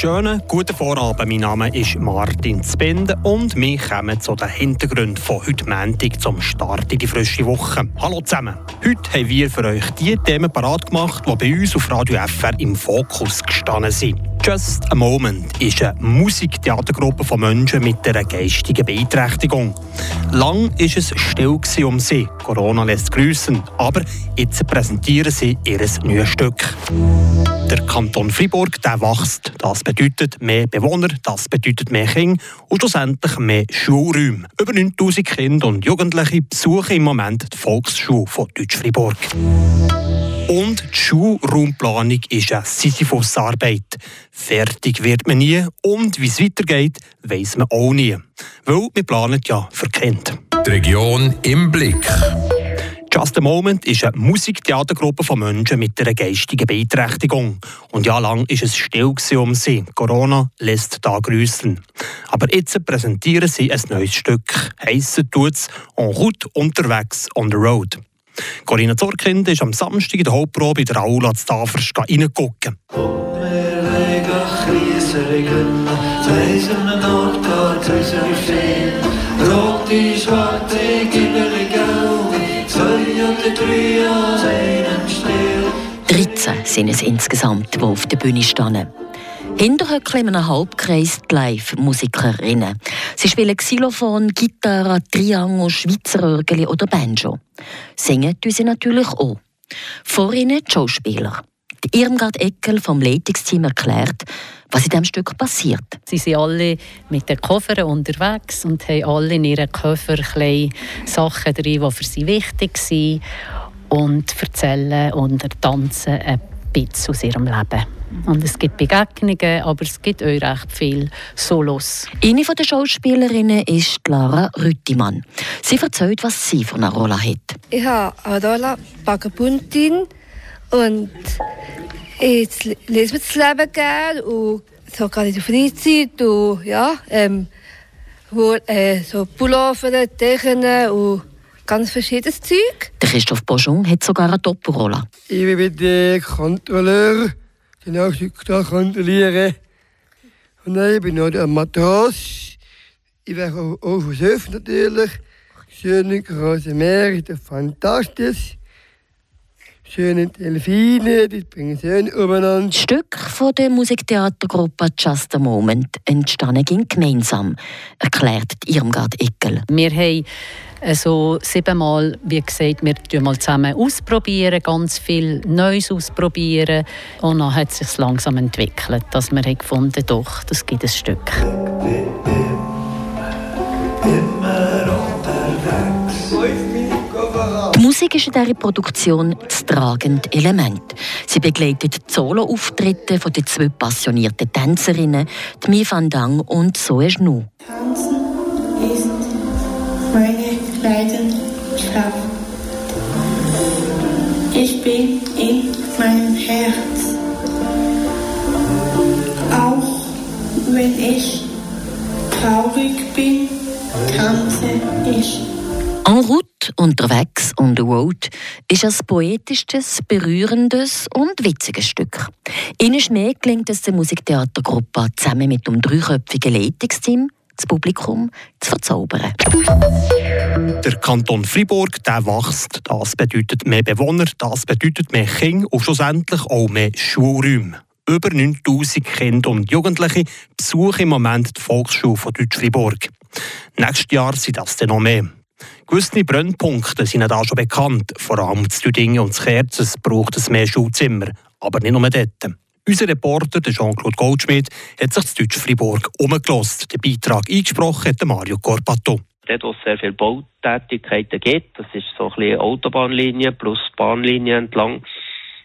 schönen guten Vorabend. Mein Name ist Martin Zbinden und wir kommen zu den Hintergründen von heute Montag zum Start in die frische Woche. Hallo zusammen. Heute haben wir für euch die Themen parat gemacht, die bei uns auf Radio FR im Fokus gestanden sind. Just a Moment ist eine Musiktheatergruppe von Menschen mit einer geistigen Beeinträchtigung. Lang ist es still um sie. Corona lässt grüßen, aber jetzt präsentieren sie ihr neues Stück. Der Kanton Fribourg der wächst. Das bedeutet mehr Bewohner, das bedeutet mehr Kinder und schlussendlich mehr Schulräume. Über 9000 Kinder und Jugendliche besuchen im Moment die Volksschule von Deutsch-Fribourg. Und die Schulraumplanung ist eine Sisyphus-Arbeit. Fertig wird man nie und wie es weitergeht, weiß man auch nie. Weil wir planen ja für Kinder. Die Region im Blick. Just a Moment ist eine Musiktheatergruppe von Menschen mit einer geistigen Beeinträchtigung. Und jahrelang ist es still um sie. Corona lässt da grüßen. Aber jetzt präsentieren sie ein neues Stück. Heissen tut's En route unterwegs on the road. Corinna Zorkind ist am Samstag in der Hauptprobe in der Aula zu Tafers reingucken. Rote, schwarze, gibbelige Augen, zwei oder drei an einem Stiel. 13 sind es insgesamt, die auf der Bühne stehen. Hinterhöckle in einem Halbkreis die Live-Musikerinnen. Sie spielen Xylophon, Gitarre, Triangel, Schweizer Orgel oder Banjo. Singen tun sie natürlich auch. Vor ihnen die Schauspieler. Die Irmgard Eckel vom Leitungsteam erklärt, was in diesem Stück passiert. Sie sind alle mit den Koffern unterwegs und haben alle in ihren Koffer Sachen drin, die für sie wichtig sind und erzählen und tanzen ein bisschen aus ihrem Leben. Und es gibt Begegnungen, aber es gibt auch recht viel Solos. Eine der Schauspielerinnen ist Lara Rüttimann. Sie erzählt, was sie von einer Rolle hat. Ich habe eine Rolle Vagabundin und ich lese mir das Leben gerne und so gerade in der Freizeit und ja, ähm, wo, äh, so Pullover, Decken und ganz verschiedenes Zeug. Der Christoph Boschung hat sogar eine Doppelrolle. Ich bin der Kontrolleur den Ausdruck kontrollieren. Und dann bin ich noch ein Matros. Ich werke auch auf dem Schiff natürlich. Schöne große Meere, das ist fantastisch. Schöne Delfine, die bringen schön umeinander. Das Stück von der Musiktheatergruppe Just a Moment entstanden ging gemeinsam, erklärt Irmgard Eckel. Wir haben also siebenmal, wie gesagt, wir probieren mal zusammen ausprobieren, ganz viel Neues ausprobieren. Und dann hat es sich langsam entwickelt, dass wir gefunden doch, das gibt ein Stück. Musik ist in dieser Produktion das tragende Element. Sie begleitet die Solo-Auftritte den zwei passionierten Tänzerinnen, Mi Van Dang und Zoe Schnu. Tanzen ist meine Leidenschaft. Ich bin in meinem Herz. Auch wenn ich traurig bin, tanze ich. Unterwegs on the road, ist ein poetisches, berührendes und witziges Stück. Ihnen Schnee gelingt es der Musiktheatergruppe zusammen mit dem dreiköpfigen Leitungsteam das Publikum zu verzaubern. Der Kanton Fribourg der wächst. Das bedeutet mehr Bewohner, das bedeutet mehr Kinder und schlussendlich auch mehr Schulräume. Über 9000 Kinder und Jugendliche besuchen im Moment die Volksschule von Deutsch-Fribourg. Nächstes Jahr sind das dann noch mehr. Gewisse Brennpunkte sind da schon bekannt. Vor allem zu Düdingen und zu Kerzen braucht es mehr Schulzimmer. Aber nicht nur dort. Unser Reporter Jean-Claude Goldschmidt hat sich zu Deutsch-Fribourg umgelost. Den Beitrag eingesprochen hat Mario Corpato. Dort, wo es sehr viele Bautätigkeiten gibt, das ist so ein bisschen Autobahnlinie plus Bahnlinie entlang,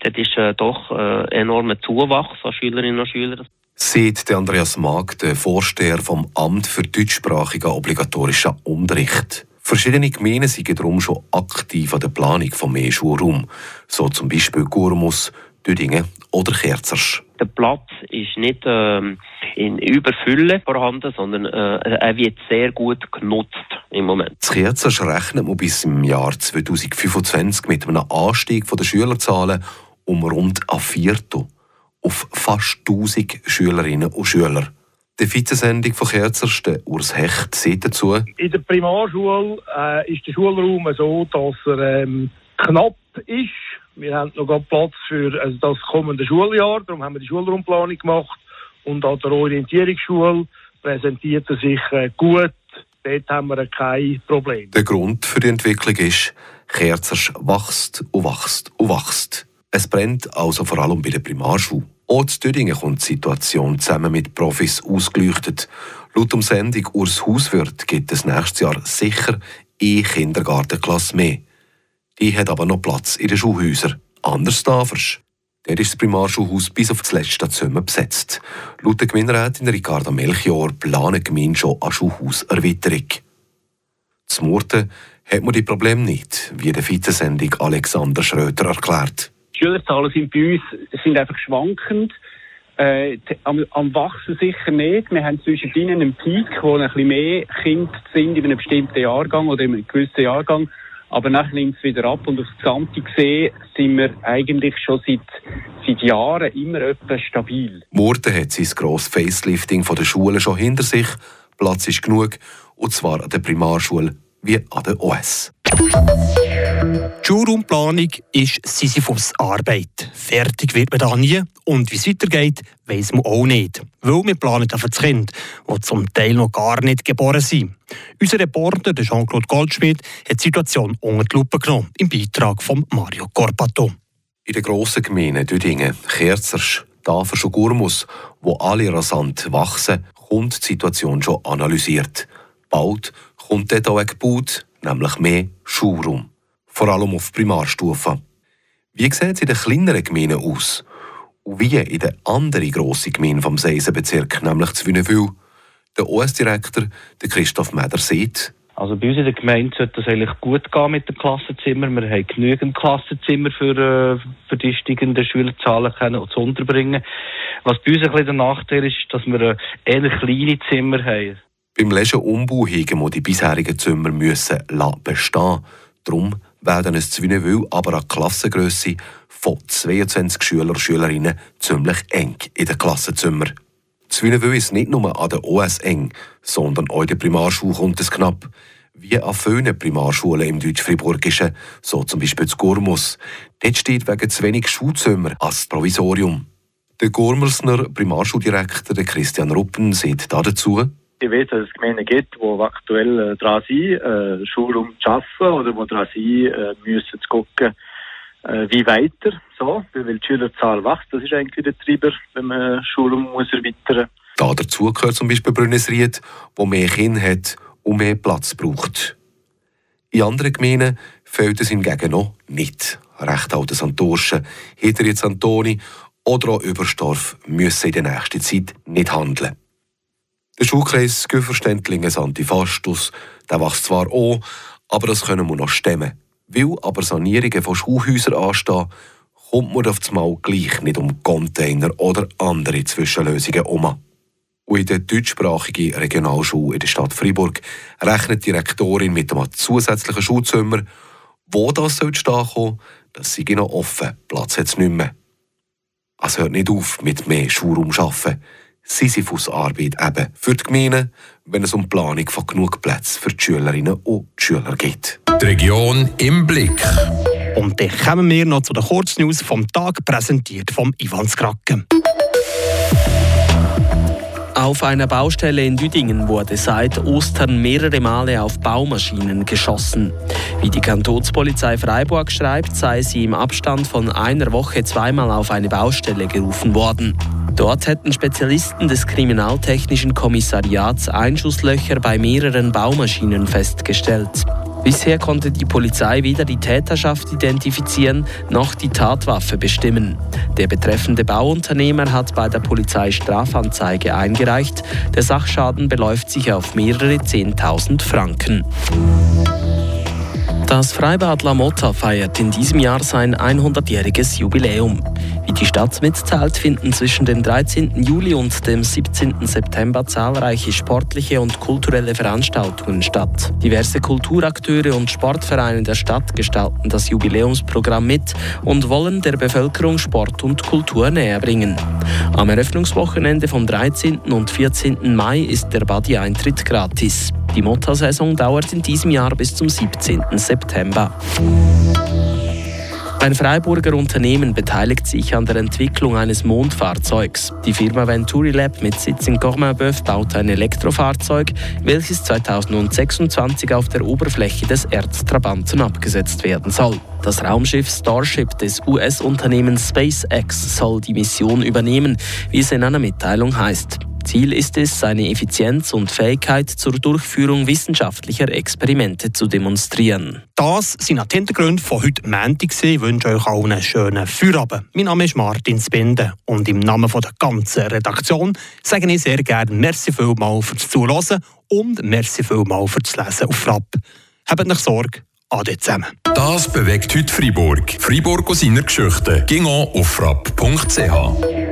dort ist äh, doch äh, enormer Zuwachs an Schülerinnen und Schülern. Sieht Andreas Mag, der Vorsteher vom Amt für deutschsprachigen obligatorischen Unterricht. Verschiedene Gemeinden sind darum schon aktiv an der Planung von mehr Schulraum, so zum Beispiel Gurmus, Düdingen oder Kerzers. Der Platz ist nicht ähm, in Überfülle vorhanden, sondern äh, er wird sehr gut genutzt im Moment. Das Kerzers rechnet man bis im Jahr 2025 mit einem Anstieg der Schülerzahlen um rund ein Viertel. auf fast 1000 Schülerinnen und Schüler. Die Vizesendung von Kerzers, Urs Hecht, sieht dazu. In der Primarschule äh, ist der Schulraum so, dass er ähm, knapp ist. Wir haben noch Platz für also das kommende Schuljahr, darum haben wir die Schulraumplanung gemacht. Und an der Orientierungsschule präsentiert er sich äh, gut. Dort haben wir kein Problem. Der Grund für die Entwicklung ist, Kerzers wächst und wächst und wächst. Es brennt also vor allem bei der Primarschule. Auch zu Dödingen kommt die Situation zusammen mit Profis ausgeleuchtet. Laut der Sendung Urs Hauswirt gibt es nächstes Jahr sicher eine Kindergartenklasse mehr. Die hat aber noch Platz in den Schulhäusern. Anders Tafers. Der ist das Primarschulhaus bis auf das letzte Zimmer besetzt. Laut der Gemeinderätin Ricarda Melchior planen die Gemeinde schon eine Schulhauserweiterung. Zum Murten hat man die Probleme nicht, wie der Vizesendung Alexander Schröter erklärt. Die Schülerzahlen sind bei uns sind einfach schwankend. Äh, am, am, Wachsen sicher nicht. Wir haben zwischendrin einen Peak, wo ein bisschen mehr Kinder sind in einem bestimmten Jahrgang oder in einem gewissen Jahrgang. Aber nachher nimmt es wieder ab und aufs Gesamte gesehen sind wir eigentlich schon seit, seit Jahren immer etwas stabil. Murten hat sein grosses Facelifting von der Schule schon hinter sich. Platz ist genug, und zwar an der Primarschule wie an der OS. Die Schulraumplanung ist Sisyphus Arbeit. Fertig wird man da nie und wie es weitergeht, weiss man auch nicht. Weil wir planen auf das Kind, die zum Teil noch gar nicht geboren sind. Unser Reporter, Jean-Claude Goldschmidt, hat die Situation unter die Lupe genommen, im Beitrag von Mario Corpato. In den grossen Gemeinden Düdingen, Kerzers, Tafers und Gurmus, wo alle rasant wachsen, kommt die Situation schon analysiert. Bald kommt dort auch gebaut, nämlich mehr Schulraum. Vor allem auf Primarstufe. Wie sieht es in den kleineren Gemeinden aus? Und wie in den anderen grossen Gemeinden vom Seisenbezirk, nämlich Zwüneville? Der OS-Direktor, Christoph Meder, sieht, also bei uns in der Gemeinde sollte es eigentlich gut gehen mit dem Klassenzimmer. Wir haben genügend Klassenzimmer für, äh, für die steigenden Schülerzahlen können zu unterbringen. Was bei uns ein bisschen der Nachteil ist, dass wir äh, eher kleine Zimmer haben. Beim Legenumbau haben wir die bisherigen Zimmer müssen bestehen. Darum werden es Zwineville aber an Klassengröße von 22 Schüler und Schülerinnen ziemlich eng in den Klassenzimmern. Zwineville ist nicht nur an der OS eng, sondern auch in der Primarschule kommt es knapp. Wie an vielen Primarschulen im Deutsch-Friburgischen, so zum Beispiel zu Gurmus. Dort steht wegen zu wenig Schulzimmer als Provisorium. Der Gurmersner Primarschuldirektor Christian Ruppen sieht dazu, ich weiß, dass es Gemeinden gibt, die aktuell äh, dran sind, äh, Schulraum zu schaffen oder die dran sind, äh, müssen zu gucken, äh, wie weiter. So, weil die Schülerzahl wächst. Das ist eigentlich der Treiber, wenn man Schulraum muss erweitern muss. Da dazu gehört zum Beispiel Brünnisried, wo mehr Kinder hat und mehr Platz braucht. In anderen Gemeinden fehlt es hingegen noch nicht. Recht alte Santorschen, Hinterjetz Antoni oder auch Überstorf müssen in der nächsten Zeit nicht handeln. Der Schulkreis Güferständlingen Antifastus, der wächst zwar an, aber das können wir noch stemmen. Weil aber Sanierungen von Schulhäusern anstehen, kommt man auf Mal gleich nicht um Container oder andere Zwischenlösungen um. Und in der deutschsprachigen Regionalschule in der Stadt Freiburg rechnet die Rektorin mit einem zusätzlichen Schulzimmer. Wo das soll stehen das sei noch offen, Platz hat es nicht mehr. Es hört nicht auf mit mehr Schulraum arbeiten. Sisyphus-Arbeit eben für die Gemeinden, wenn es um die Planung von genug Plätzen für die Schülerinnen und die Schüler geht. Die Region im Blick. Und dann kommen wir noch zu den Kurznews vom Tag, präsentiert vom Ivan Skracken. Auf einer Baustelle in Düdingen wurde seit Ostern mehrere Male auf Baumaschinen geschossen. Wie die Kantonspolizei Freiburg schreibt, sei sie im Abstand von einer Woche zweimal auf eine Baustelle gerufen worden. Dort hätten Spezialisten des Kriminaltechnischen Kommissariats Einschusslöcher bei mehreren Baumaschinen festgestellt. Bisher konnte die Polizei weder die Täterschaft identifizieren noch die Tatwaffe bestimmen. Der betreffende Bauunternehmer hat bei der Polizei Strafanzeige eingereicht. Der Sachschaden beläuft sich auf mehrere 10.000 Franken. Das Freibad La Motta feiert in diesem Jahr sein 100-jähriges Jubiläum. Die Stadt mitzahlt, finden zwischen dem 13. Juli und dem 17. September zahlreiche sportliche und kulturelle Veranstaltungen statt. Diverse Kulturakteure und Sportvereine der Stadt gestalten das Jubiläumsprogramm mit und wollen der Bevölkerung Sport und Kultur näher bringen. Am Eröffnungswochenende vom 13. und 14. Mai ist der Badi-Eintritt gratis. Die Motorsaison dauert in diesem Jahr bis zum 17. September. Ein Freiburger Unternehmen beteiligt sich an der Entwicklung eines Mondfahrzeugs. Die Firma Venturi Lab mit Sitz in Cormainboeuf baut ein Elektrofahrzeug, welches 2026 auf der Oberfläche des Erdtrabanten abgesetzt werden soll. Das Raumschiff Starship des US-Unternehmens SpaceX soll die Mission übernehmen, wie es in einer Mitteilung heißt. Ziel ist es, seine Effizienz und Fähigkeit zur Durchführung wissenschaftlicher Experimente zu demonstrieren. Das sind die Hintergründe von heute Montag. Ich wünsche euch allen einen schönen Feierabend. Mein Name ist Martin Spinde und im Namen der ganzen Redaktion sage ich sehr gerne Merci vielmals fürs Zuhören und Merci vielmals fürs Lesen auf Frapp. Habt nicht Sorge, Ade zusammen. Das bewegt heute Freiburg. Freiburg aus seiner Geschichte. Ging auf frapp.ch.